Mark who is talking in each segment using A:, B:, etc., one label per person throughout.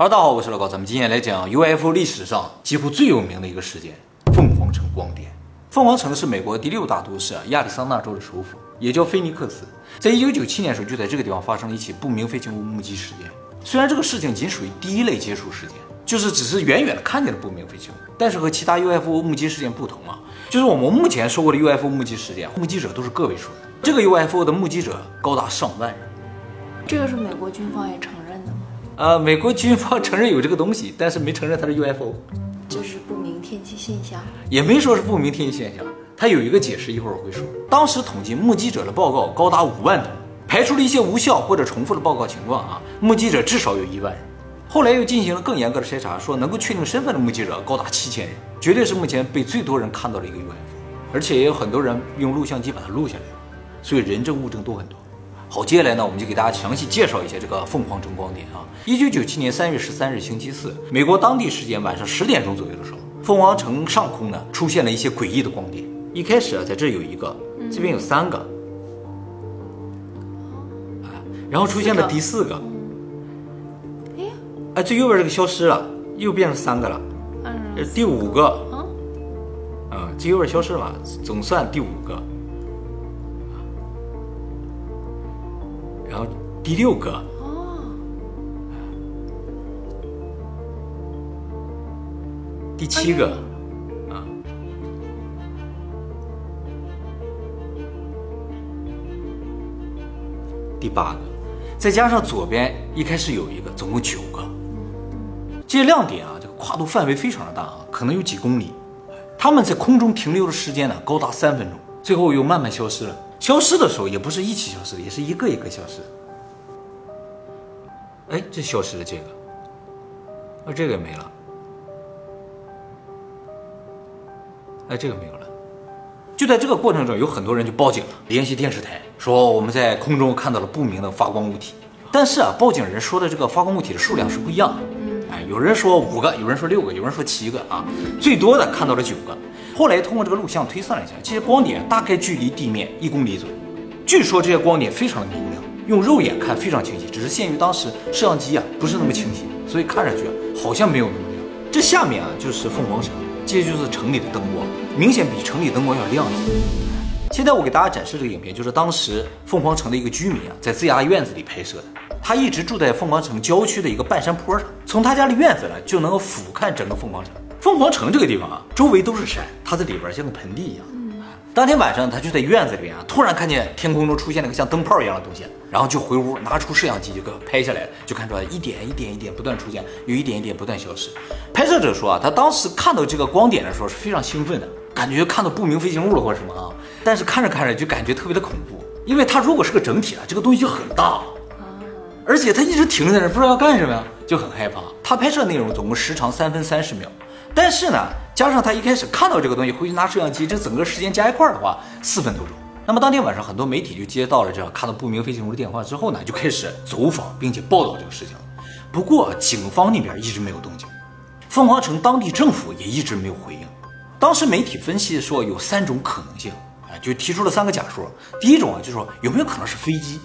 A: Hello，大家好，我是老高，咱们今天来讲 UFO 历史上几乎最有名的一个事件——凤凰城光点。凤凰城是美国第六大都市亚利桑那州的首府，也叫菲尼克斯。在一九九七年的时候，就在这个地方发生了一起不明飞行物目击事件。虽然这个事情仅属于第一类接触事件，就是只是远远的看见了不明飞行物，但是和其他 UFO 目击事件不同啊，就是我们目前说过的 UFO 目击事件，目击者都是个位数的，这个 UFO 的目击者高达上万人。
B: 这个是美国军方也承认？
A: 呃，美国军方 承认有这个东西，但是没承认它是 UFO，
B: 这是不明天气现象。
A: 也没说是不明天气现象。它有一个解释，一会儿我会说。当时统计目击者的报告高达五万多，排除了一些无效或者重复的报告情况啊，目击者至少有一万人。后来又进行了更严格的筛查，说能够确定身份的目击者高达七千人，绝对是目前被最多人看到的一个 UFO，而且也有很多人用录像机把它录下来，所以人证物证都很多。好，接下来呢，我们就给大家详细介绍一下这个凤凰城光点啊。一九九七年三月十三日星期四，美国当地时间晚上十点钟左右的时候，凤凰城上空呢出现了一些诡异的光点。一开始啊，在这有一个，这边有三个，啊，然后出现了第四个，
B: 哎，
A: 哎，最右边这个消失了，又变成三个了，
B: 嗯，
A: 第五个，
B: 啊，
A: 啊，最右边消失了嘛，总算第五个，然后第六个，
B: 哦，
A: 第七个，啊，第八个，再加上左边一开始有一个，总共九个。这些亮点啊，这个跨度范围非常的大啊，可能有几公里。他们在空中停留的时间呢，高达三分钟，最后又慢慢消失了。消失的时候也不是一起消失的，也是一个一个消失。哎，这消失了这个，啊，这个也没了。哎，这个没有了。就在这个过程中，有很多人就报警了，联系电视台说我们在空中看到了不明的发光物体。但是啊，报警人说的这个发光物体的数量是不一样的。哎，有人说五个，有人说六个，有人说七个啊，最多的看到了九个。后来通过这个录像推算了一下，这些光点大概距离地面一公里左右。据说这些光点非常的明亮，用肉眼看非常清晰，只是限于当时摄像机啊不是那么清晰，所以看上去好像没有那么亮。这下面啊就是凤凰城，这就是城里的灯光，明显比城里灯光要亮一些。现在我给大家展示这个影片，就是当时凤凰城的一个居民啊，在自家院子里拍摄的。他一直住在凤凰城郊区的一个半山坡上，从他家的院子呢，就能够俯瞰整个凤凰城。凤凰城这个地方啊，周围都是山，它在里边像个盆地一样。当天晚上，他就在院子里边啊，突然看见天空中出现了个像灯泡一样的东西，然后就回屋拿出摄像机就给拍下来了，就看出来一点一点一点不断出现，有一点一点不断消失。拍摄者说啊，他当时看到这个光点的时候是非常兴奋的，感觉看到不明飞行物了或者什么啊，但是看着看着就感觉特别的恐怖，因为它如果是个整体啊，这个东西就很大，而且它一直停在那儿，不知道要干什么呀，就很害怕。他拍摄内容总共时长三分三十秒，但是呢，加上他一开始看到这个东西，回去拿摄像机，这整个时间加一块儿的话，四分多钟。那么当天晚上，很多媒体就接到了这看到不明飞行物的电话之后呢，就开始走访并且报道这个事情。不过警方那边一直没有动静，凤凰城当地政府也一直没有回应。当时媒体分析说有三种可能性，哎，就提出了三个假说。第一种啊，就是说有没有可能是飞机？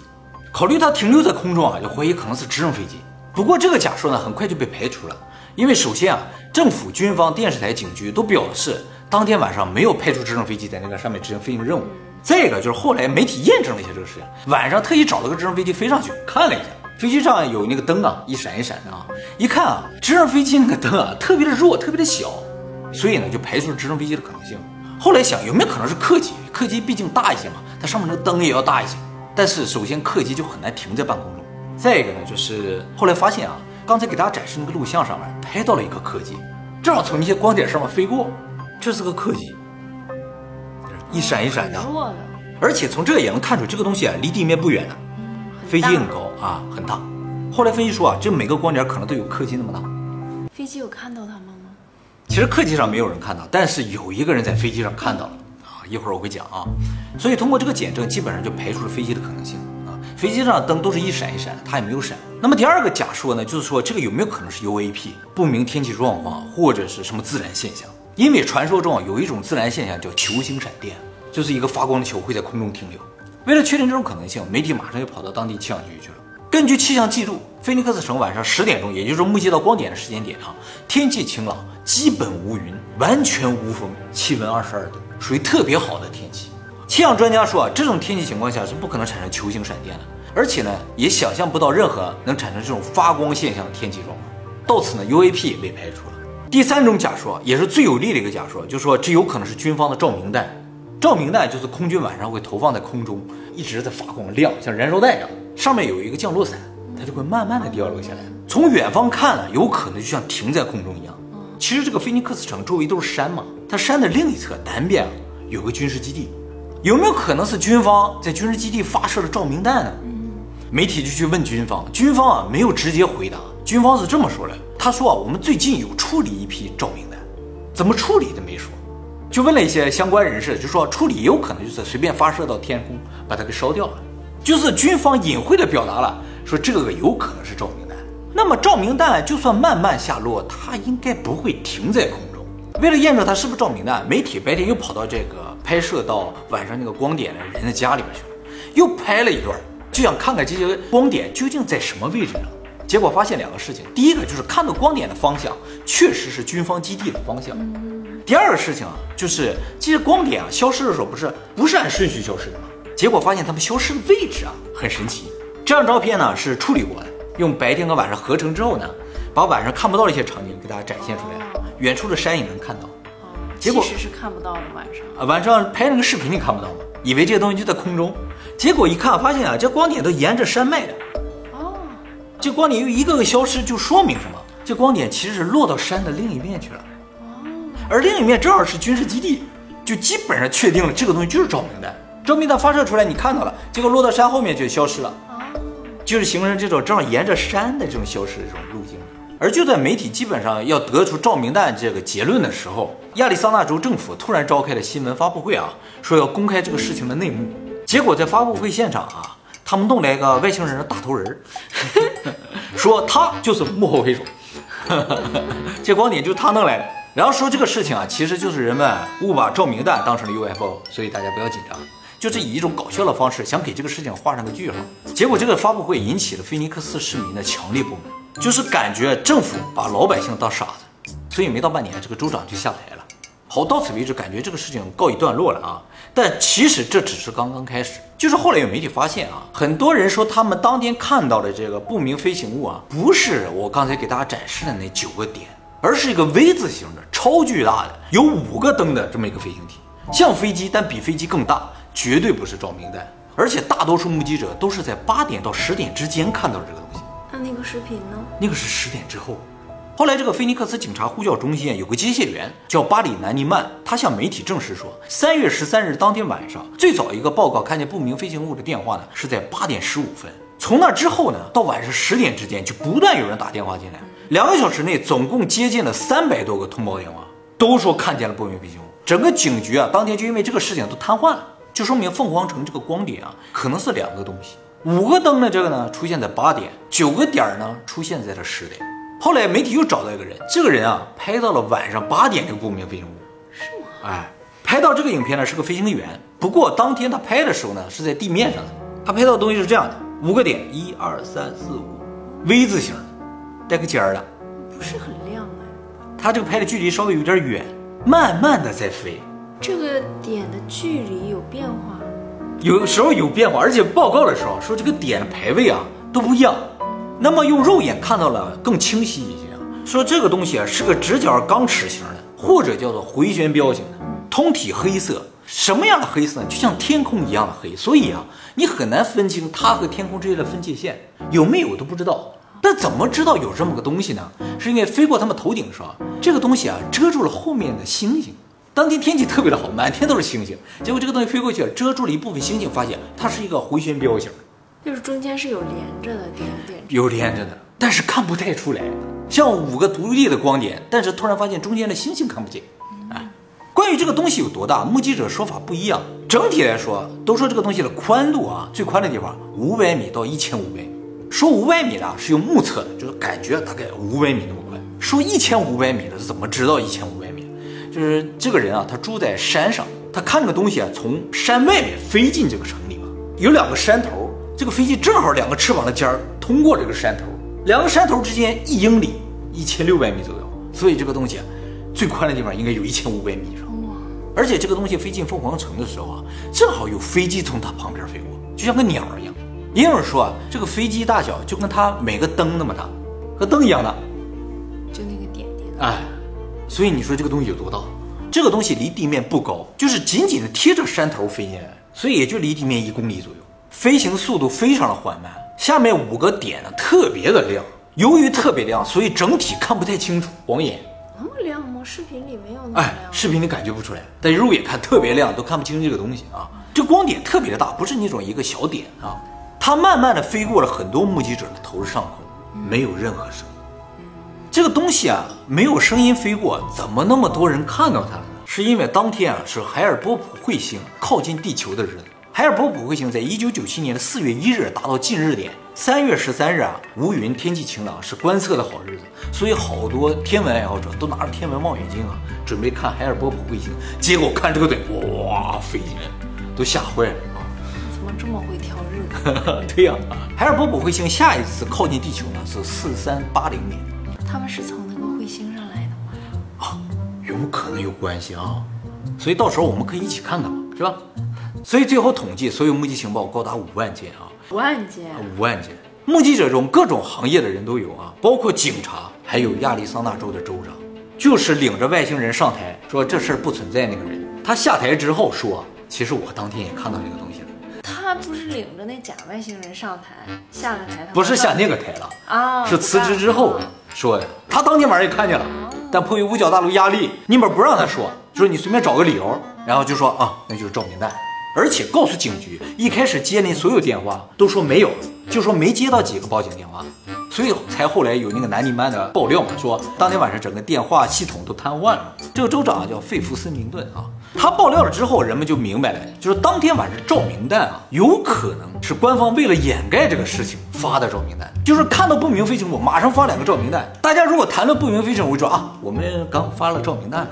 A: 考虑它停留在空中啊，就怀疑可能是直升飞机。不过这个假说呢，很快就被排除了，因为首先啊，政府、军方、电视台、警局都表示当天晚上没有派出直升飞机在那个上面执行飞行任务。再一个就是后来媒体验证了一下这个事情，晚上特意找了个直升飞机飞上去看了一下，飞机上有那个灯啊，一闪一闪的啊，一看啊，直升飞机那个灯啊特别的弱，特别的小，所以呢就排除了直升飞机的可能性。后来想有没有可能是客机？客机毕竟大一些嘛，它上面那个灯也要大一些。但是首先客机就很难停在半空中，再一个呢就是后来发现啊，刚才给大家展示那个录像上面拍到了一个客机，正好从那些光点上面飞过，这是个客机，一闪一闪的，
B: 弱的，
A: 而且从这也能看出这个东西啊离地面不远的，飞机很高啊很大。后来分析说啊，这每个光点可能都有客机那么大。
B: 飞机有看到他们吗？
A: 其实客机上没有人看到，但是有一个人在飞机上看到了啊，一会儿我会讲啊。所以通过这个检证，基本上就排除了飞机的可能性啊。飞机上的灯都是一闪一闪的，它也没有闪。那么第二个假说呢，就是说这个有没有可能是 UAP 不明天气状况或者是什么自然现象？因为传说中啊有一种自然现象叫球形闪电，就是一个发光的球会在空中停留。为了确定这种可能性，媒体马上就跑到当地气象局去了。根据气象记录，菲尼克斯城晚上十点钟，也就是目击到光点的时间点啊，天气晴朗，基本无云，完全无风，气温二十二度，属于特别好的天气。气象专家说啊，这种天气情况下是不可能产生球形闪电的，而且呢，也想象不到任何能产生这种发光现象的天气状况。到此呢，UAP 也被排除了。第三种假说也是最有力的一个假说，就是说这有可能是军方的照明弹。照明弹就是空军晚上会投放在空中，一直在发光亮，像燃烧弹一样，上面有一个降落伞，它就会慢慢的掉落下来。从远方看呢，有可能就像停在空中一样。其实这个菲尼克斯城周围都是山嘛，它山的另一侧南边啊有个军事基地，有没有可能是军方在军事基地发射了照明弹呢？媒体就去问军方，军方啊没有直接回答，军方是这么说的，他说啊我们最近有处理一批照明弹，怎么处理的没说。就问了一些相关人士，就说处理也有可能就是随便发射到天空，把它给烧掉了。就是军方隐晦的表达了，说这个有可能是照明弹。那么照明弹就算慢慢下落，它应该不会停在空中。为了验证它是不是照明弹，媒体白天又跑到这个拍摄到晚上那个光点的人的家里边去了，又拍了一段，就想看看这些光点究竟在什么位置上。结果发现两个事情，第一个就是看到光点的方向确实是军方基地的方向。第二个事情啊，就是这些光点啊消失的时候，不是不是按顺序消失的吗？结果发现它们消失的位置啊很神奇。这张照片呢是处理过的，用白天和晚上合成之后呢，把晚上看不到的一些场景给大家展现出来，远处的山也能看到。结果
B: 其实是看不到的晚上。
A: 啊，晚上拍那个视频你看不到吗？以为这些东西就在空中，结果一看发现啊，这光点都沿着山脉的。
B: 哦，
A: 这光点又一个个消失，就说明什么？这光点其实是落到山的另一面去了。哦而另一面正好是军事基地，就基本上确定了这个东西就是照明弹。照明弹发射出来，你看到了，结果落到山后面就消失了，就是形成这种正好沿着山的这种消失的这种路径。而就在媒体基本上要得出照明弹这个结论的时候，亚利桑那州政府突然召开了新闻发布会啊，说要公开这个事情的内幕。结果在发布会现场啊，他们弄来一个外星人的大头人儿，说他就是幕后黑手，这光点就是他弄来的。然后说这个事情啊，其实就是人们误把照明弹当成了 UFO，所以大家不要紧张，就是以一种搞笑的方式想给这个事情画上个句号。结果这个发布会引起了菲尼克斯市民的强烈不满，就是感觉政府把老百姓当傻子，所以没到半年，这个州长就下台了。好，到此为止，感觉这个事情告一段落了啊。但其实这只是刚刚开始，就是后来有媒体发现啊，很多人说他们当天看到的这个不明飞行物啊，不是我刚才给大家展示的那九个点。而是一个 V 字形的超巨大的有五个灯的这么一个飞行体，像飞机但比飞机更大，绝对不是照明弹。而且大多数目击者都是在八点到十点之间看到这个东西，
B: 视频呢？
A: 那个是十点之后。后来这个菲尼克斯警察呼叫中心有个接线员叫巴里南尼曼，他向媒体证实说，三月十三日当天晚上最早一个报告看见不明飞行物的电话呢是在八点十五分，从那之后呢到晚上十点之间就不断有人打电话进来。两个小时内，总共接近了三百多个通报电话，都说看见了不明飞行物。整个警局啊，当天就因为这个事情都瘫痪了，就说明凤凰城这个光点啊，可能是两个东西。五个灯的这个呢，出现在八点；九个点儿呢，出现在了十点。后来媒体又找到一个人，这个人啊，拍到了晚上八点这个不明飞行物。
B: 是吗？
A: 哎，拍到这个影片呢，是个飞行员。不过当天他拍的时候呢，是在地面上的。他拍到的东西是这样的：五个点，一二三四五，V 字形的。带个尖儿的，
B: 不是很亮哎。
A: 他这个拍的距离稍微有点远，慢慢的在飞，
B: 这个点的距离有变化，
A: 有时候有变化，而且报告的时候说这个点的排位啊都不一样。那么用肉眼看到了更清晰一些，说这个东西啊是个直角钢尺形的，或者叫做回旋镖型的，通体黑色。什么样的黑色呢？就像天空一样的黑，所以啊你很难分清它和天空之间的分界线有没有都不知道。但怎么知道有这么个东西呢？是因为飞过他们头顶的时候，这个东西啊遮住了后面的星星。当天天气特别的好，满天都是星星。结果这个东西飞过去，遮住了一部分星星，发现它是一个回旋镖型，
B: 就是中间是有连着的点点。
A: 有连着的，但是看不太出来，像五个独立的光点，但是突然发现中间的星星看不见。哎，关于这个东西有多大，目击者说法不一样。整体来说，都说这个东西的宽度啊，最宽的地方五百米到一千五百米。说五百米的是用目测的，就是感觉大概五百米那么宽。说一千五百米的是怎么知道一千五百米？就是这个人啊，他住在山上，他看这个东西啊从山外面飞进这个城里嘛，有两个山头，这个飞机正好两个翅膀的尖儿通过这个山头，两个山头之间一英里，一千六百米左右，所以这个东西啊最宽的地方应该有一千五百米以上。而且这个东西飞进凤凰城的时候啊，正好有飞机从它旁边飞过，就像个鸟儿一样。也有人说啊，这个飞机大小就跟它每个灯那么大，和灯一样大。
B: 就那个点点。
A: 哎，所以你说这个东西有多大？这个东西离地面不高，就是紧紧的贴着山头飞进来，所以也就离地面一公里左右，飞行速度非常的缓慢。下面五个点呢特别的亮，由于特别亮，所以整体看不太清楚，晃眼。
B: 那么亮吗？视频里没有那么
A: 哎。，视频里感觉不出来，但肉眼看特别亮，都看不清这个东西啊。这光点特别的大，不是那种一个小点啊。它慢慢的飞过了很多目击者的头上空，没有任何声音。这个东西啊，没有声音飞过，怎么那么多人看到它了呢？是因为当天啊是海尔波普彗星靠近地球的日子。海尔波普彗星在一九九七年的四月一日达到近日点，三月十三日啊无云天气晴朗，是观测的好日子，所以好多天文爱好者都拿着天文望远镜啊，准备看海尔波普彗星。结果看这个点，哇，飞进来，都吓坏了啊！
B: 怎么这么会挑日子？
A: 对呀、海尔波普彗星下一次靠近地球呢是四三八零年。
B: 他们是从那个彗星上来的吗？
A: 啊，有可能有关系啊，所以到时候我们可以一起看看嘛，是吧？所以最后统计，所有目击情报高达五万件啊，五
B: 万件。
A: 五万件。目击者中各种行业的人都有啊，包括警察，还有亚利桑那州的州长，就是领着外星人上台说这事儿不存在那个人。他下台之后说，其实我当天也看到这个东西了，
B: 他不是领着那假外星人上台，下了台，他
A: 不是下那个台了，
B: 啊，
A: 是辞职之后说的。他当天晚上也看见了，但迫于五角大楼压力，尼泊尔不让他说，就说你随便找个理由，然后就说啊，那就是照明弹，而且告诉警局，一开始接那所有电话都说没有，就说没接到几个报警电话，所以才后来有那个南宁曼的爆料嘛，说当天晚上整个电话系统都瘫痪了。这个州长啊叫费弗森明顿啊，他爆料了之后，人们就明白了，就是当天晚上照明弹啊，有可能是官方为了掩盖这个事情发的照明弹，就是看到不明飞行物马上发两个照明弹。大家如果谈论不明飞行物，说啊，我们刚发了照明弹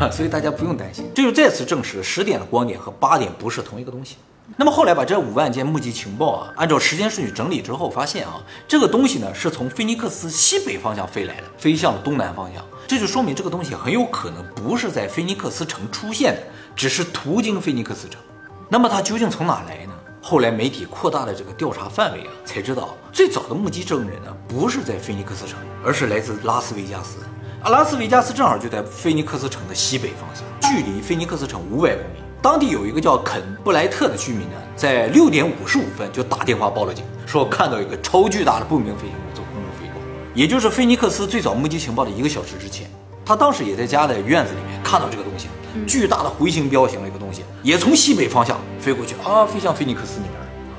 A: 呢，所以大家不用担心。这就再次证实了十点的光点和八点不是同一个东西。那么后来把这五万件目击情报啊，按照时间顺序整理之后，发现啊，这个东西呢是从菲尼克斯西北方向飞来的，飞向了东南方向。这就说明这个东西很有可能不是在菲尼克斯城出现的，只是途经菲尼克斯城。那么它究竟从哪来呢？后来媒体扩大了这个调查范围啊，才知道最早的目击证人呢，不是在菲尼克斯城，而是来自拉斯维加斯。啊，拉斯维加斯正好就在菲尼克斯城的西北方向，距离菲尼克斯城五百公里。当地有一个叫肯布莱特的居民呢，在六点五十五分就打电话报了警，说看到一个超巨大的不明飞行物从空中飞过，也就是菲尼克斯最早目击情报的一个小时之前。他当时也在家的院子里面看到这个东西，巨大的回形镖形的一个东西，也从西北方向飞过去啊，飞向菲尼克斯那边。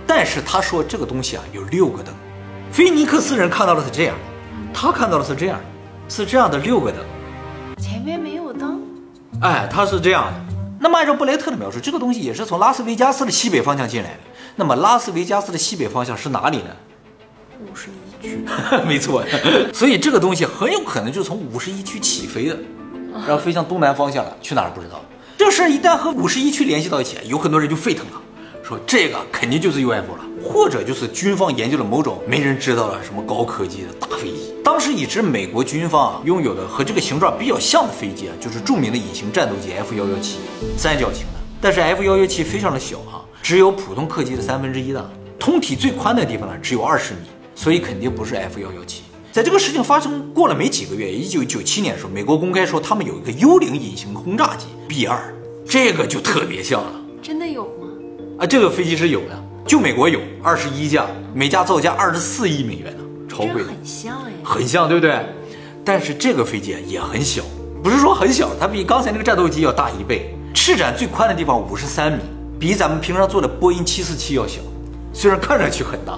A: 但是他说这个东西啊有六个灯，菲尼克斯人看到的是这样的，他看到的是这样的，是这样的六个灯。
B: 前面没有灯，
A: 哎，他是这样的。那么按照布莱特的描述，这个东西也是从拉斯维加斯的西北方向进来的。那么拉斯维加斯的西北方向是哪里呢？
B: 五十一区。
A: 没错，所以这个东西很有可能就是从五十一区起飞的，然后飞向东南方向了，去哪儿不知道。这事儿一旦和五十一区联系到一起，有很多人就沸腾了，说这个肯定就是 UFO 了，或者就是军方研究了某种没人知道的什么高科技的大飞机。当时已知美国军方啊拥有的和这个形状比较像的飞机啊，就是著名的隐形战斗机 F 幺幺七，三角形的。但是 F 幺幺七非常的小啊，只有普通客机的三分之一大，通体最宽的地方呢只有二十米，所以肯定不是 F 幺幺七。在这个事情发生过了没几个月，一九九七年的时候，美国公开说他们有一个幽灵隐形轰炸机 B 二，这个就特别像了
B: 真的有吗？
A: 啊！这个飞机是有的，就美国有二十一架，每架造价二十四亿美元呢，超贵的，
B: 很像哎。
A: 很像，对不对？但是这个飞机啊也很小，不是说很小，它比刚才那个战斗机要大一倍，翅展最宽的地方五十三米，比咱们平常坐的波音七四七要小，虽然看上去很大，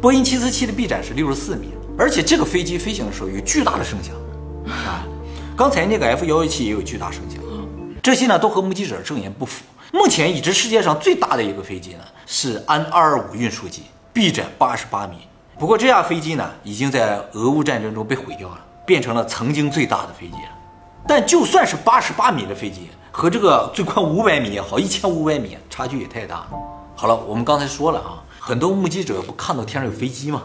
A: 波音七四七的臂展是六十四米，而且这个飞机飞行的时候有巨大的声响 啊。刚才那个 F 幺幺七也有巨大声响，这些呢都和目击者证言不符。目前已知世界上最大的一个飞机呢是安二二五运输机，臂展八十八米。不过这架飞机呢已经在俄乌战争中被毁掉了，变成了曾经最大的飞机了。但就算是八十八米的飞机，和这个最宽五百米也好，一千五百米差距也太大了。好了，我们刚才说了啊，很多目击者不看到天上有飞机吗？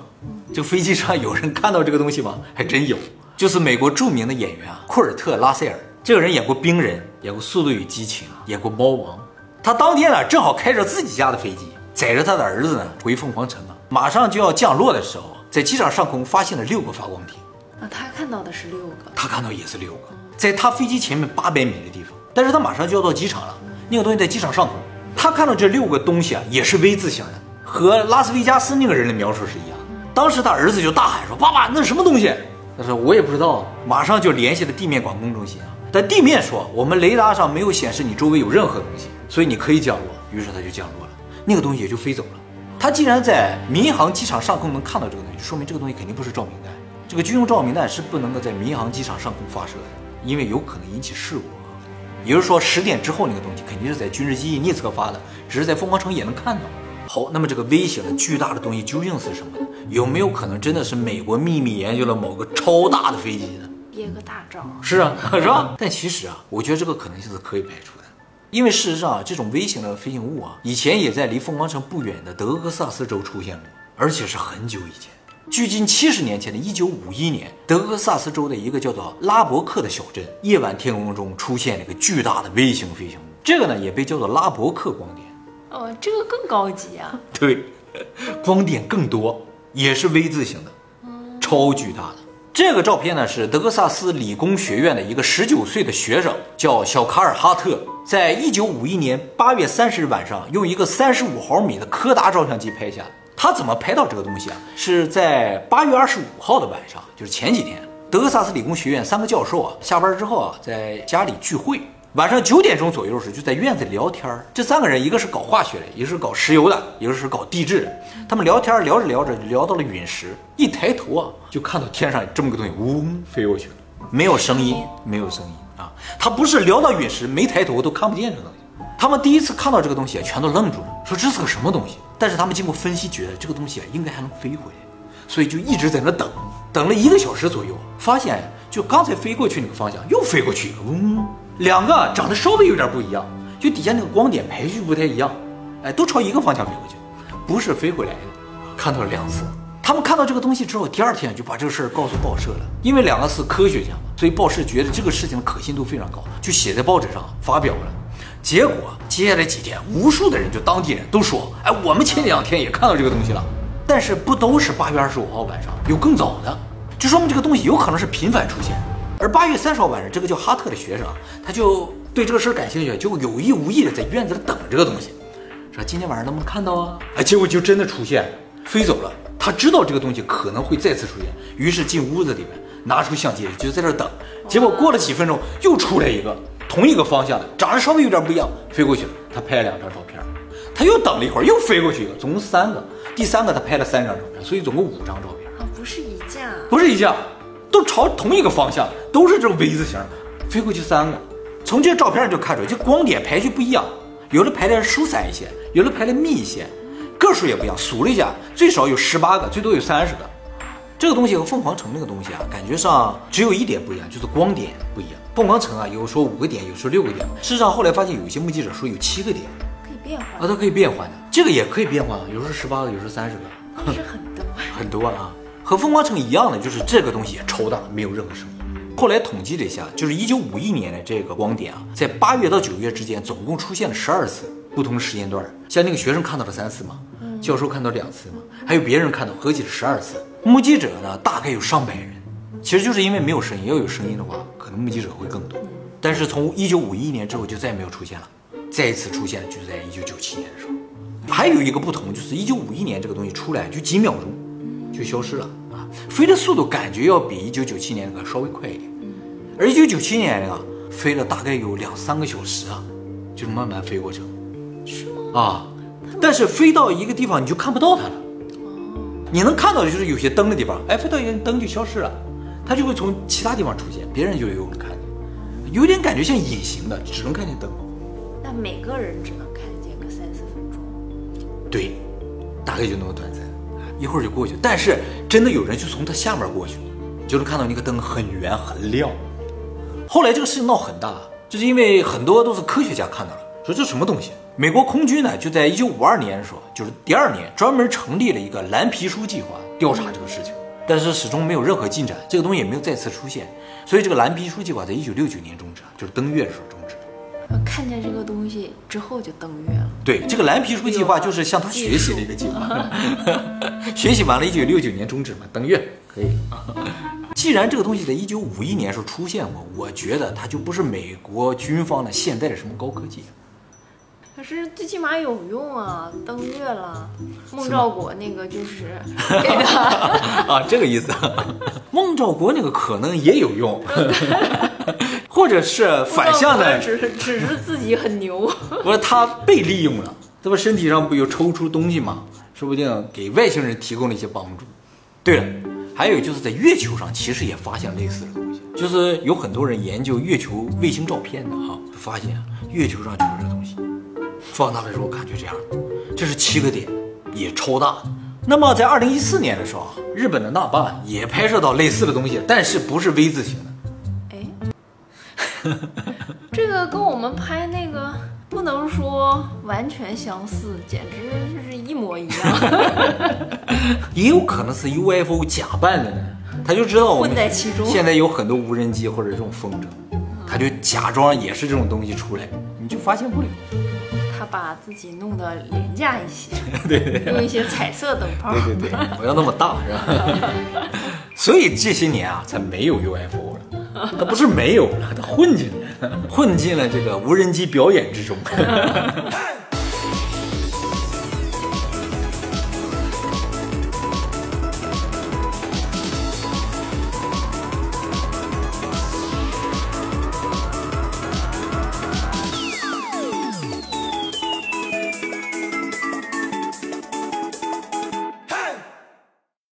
A: 这飞机上有人看到这个东西吗？还真有，就是美国著名的演员啊，库尔特·拉塞尔。这个人演过《冰人》，演过《速度与激情》，演过《猫王》。他当天呢，正好开着自己家的飞机，载着他的儿子呢回凤凰城啊。马上就要降落的时候，在机场上空发现了六个发光体。
B: 啊，他看到的是六个，
A: 他看到也是六个，在他飞机前面八百米的地方。但是他马上就要到机场了，那个东西在机场上空，他看到这六个东西啊，也是 V 字形的，和拉斯维加斯那个人的描述是一样。当时他儿子就大喊说：“爸爸，那是什么东西？”他说：“我也不知道。”马上就联系了地面管控中心啊。但地面说，我们雷达上没有显示你周围有任何东西，所以你可以降落。于是它就降落了，那个东西也就飞走了。它既然在民航机场上空能看到这个东西，就说明这个东西肯定不是照明弹。这个军用照明弹是不能够在民航机场上空发射的，因为有可能引起事故。也就是说，十点之后那个东西肯定是在军事基地内侧发的，只是在凤凰城也能看到。好，那么这个威胁的巨大的东西究竟是什么呢？有没有可能真的是美国秘密研究了某个超大的飞机呢？
B: 憋个大招
A: 是啊，是吧？但其实啊，我觉得这个可能性是可以排除的，因为事实上啊，这种微型的飞行物啊，以前也在离凤凰城不远的德克萨斯州出现过，而且是很久以前，距今七十年前的一九五一年，德克萨斯州的一个叫做拉伯克的小镇，夜晚天空中出现了一个巨大的微型飞行物，这个呢也被叫做拉伯克光点。
B: 哦，这个更高级啊！
A: 对，光点更多，也是 V 字形的，超巨大的。这个照片呢是德克萨斯理工学院的一个十九岁的学生，叫小卡尔哈特，在一九五一年八月三十日晚上，用一个三十五毫米的柯达照相机拍下。他怎么拍到这个东西啊？是在八月二十五号的晚上，就是前几天，德克萨斯理工学院三个教授啊，下班之后啊，在家里聚会。晚上九点钟左右时，就在院子里聊天。这三个人，一个是搞化学的，一个是搞石油的，一个是搞地质的。他们聊天聊着聊着，聊到了陨石。一抬头啊，就看到天上这么个东西，嗡飞过去了，没有声音，没有声音啊。他不是聊到陨石，没抬头都看不见这东西。他们第一次看到这个东西，全都愣住了，说这是个什么东西？但是他们经过分析，觉得这个东西啊，应该还能飞回来，所以就一直在那等，等了一个小时左右，发现就刚才飞过去那个方向又飞过去一个，嗡。两个长得稍微有点不一样，就底下那个光点排序不太一样，哎，都朝一个方向飞过去，不是飞回来的。看到了两次，他们看到这个东西之后，第二天就把这个事儿告诉报社了。因为两个是科学家嘛，所以报社觉得这个事情的可信度非常高，就写在报纸上发表了。结果接下来几天，无数的人就当地人都说，哎，我们前两天也看到这个东西了，但是不都是八月二十五号晚上，有更早的，就说明这个东西有可能是频繁出现。而八月三十号晚上，这个叫哈特的学生，他就对这个事儿感兴趣，就有意无意的在院子里等这个东西，说今天晚上能不能看到啊？哎，结果就真的出现，飞走了。他知道这个东西可能会再次出现，于是进屋子里面拿出相机，就在这等。结果过了几分钟，又出来一个同一个方向的，长得稍微有点不一样，飞过去了。他拍了两张照片，他又等了一会儿，又飞过去一个，总共三个。第三个他拍了三张照片，所以总共五张照片。
B: 啊，不是一架，
A: 不是一架。都朝同一个方向，都是这种 V 字形，飞过去三个。从这照片上就看出来，这光点排序不一样，有的排的疏散一些，有的排的密一些，个数也不一样。数了一下，最少有十八个，最多有三十个。这个东西和凤凰城那个东西啊，感觉上只有一点不一样，就是光点不一样。凤凰城啊，有说五个点，有说六个点。事实上，后来发现有一些目击者说有七个点，
B: 可以变换
A: 啊，它可以变换的。这个也可以变换，有时候十八个，有时候三十个，
B: 是很多
A: 很多啊。和凤凰城一样的，就是这个东西也超大，没有任何声音。后来统计了一下，就是一九五一年的这个光点啊，在八月到九月之间，总共出现了十二次，不同时间段。像那个学生看到了三次嘛，教授看到两次嘛，还有别人看到，合计是十二次。目击者呢，大概有上百人。其实就是因为没有声音，要有声音的话，可能目击者会更多。但是从一九五一年之后就再也没有出现了，再一次出现就是在一九九七年的时候。还有一个不同就是一九五一年这个东西出来就几秒钟就消失了啊。飞的速度感觉要比一九九七年那个稍微快一点，而一九九七年那个飞了大概有两三个小时啊，就是慢慢飞过去了，
B: 是吗？
A: 啊，但是飞到一个地方你就看不到它了，你能看到的就是有些灯的地方，哎，飞到一个灯就消失了，它就会从其他地方出现，别人就有能看见，有点感觉像隐形的，只能看见灯。
B: 那每个人只能看见个三四分钟，
A: 对，大概就那么短暂。一会儿就过去，但是真的有人就从它下面过去，就能看到那个灯很圆很亮。后来这个事情闹很大，就是因为很多都是科学家看到了，说这什么东西，美国空军呢就在一九五二年的时候，就是第二年，专门成立了一个蓝皮书计划调查这个事情，但是始终没有任何进展，这个东西也没有再次出现，所以这个蓝皮书计划在一九六九年终止，就是登月的时候终止。
B: 看见这个东西之后就登月了。
A: 对，这个蓝皮书计划就是向他学习的一个计划，学习完了，一九六九年终止嘛，登月可以了。既然这个东西在一九五一年时候出现过，我觉得它就不是美国军方的现代的什么高科技。
B: 可是最起码有用啊，登月了。孟兆国那个就是这个，
A: 啊，这个意思。孟兆国那个可能也有用，或者是反向的，
B: 只是只是自己很牛。
A: 不是他被利用了，这不身体上不有抽出东西吗？说不定给外星人提供了一些帮助。对了，还有就是在月球上其实也发现类似的东西，就是有很多人研究月球卫星照片的哈，发现月球上就是这东西，放大的时候看就这样，这是七个点，也超大。那么在二零一四年的时候啊，日本的那霸也拍摄到类似的东西，但是不是 V 字形的。
B: 哎，这个跟我们拍那个不能说完全相似，简直就是一模一样。
A: 也有可能是 UFO 假扮的呢，他就知道我们
B: 混在其中
A: 现在有很多无人机或者这种风筝，他就假装也是这种东西出来，你就发现不了。
B: 他把自己弄得廉价一些，
A: 对对对
B: 用一些彩色灯泡。
A: 对对对，不要那么大是吧？所以这些年啊，才没有 UFO 了，它不是没有了，它混进来了，混进了这个无人机表演之中。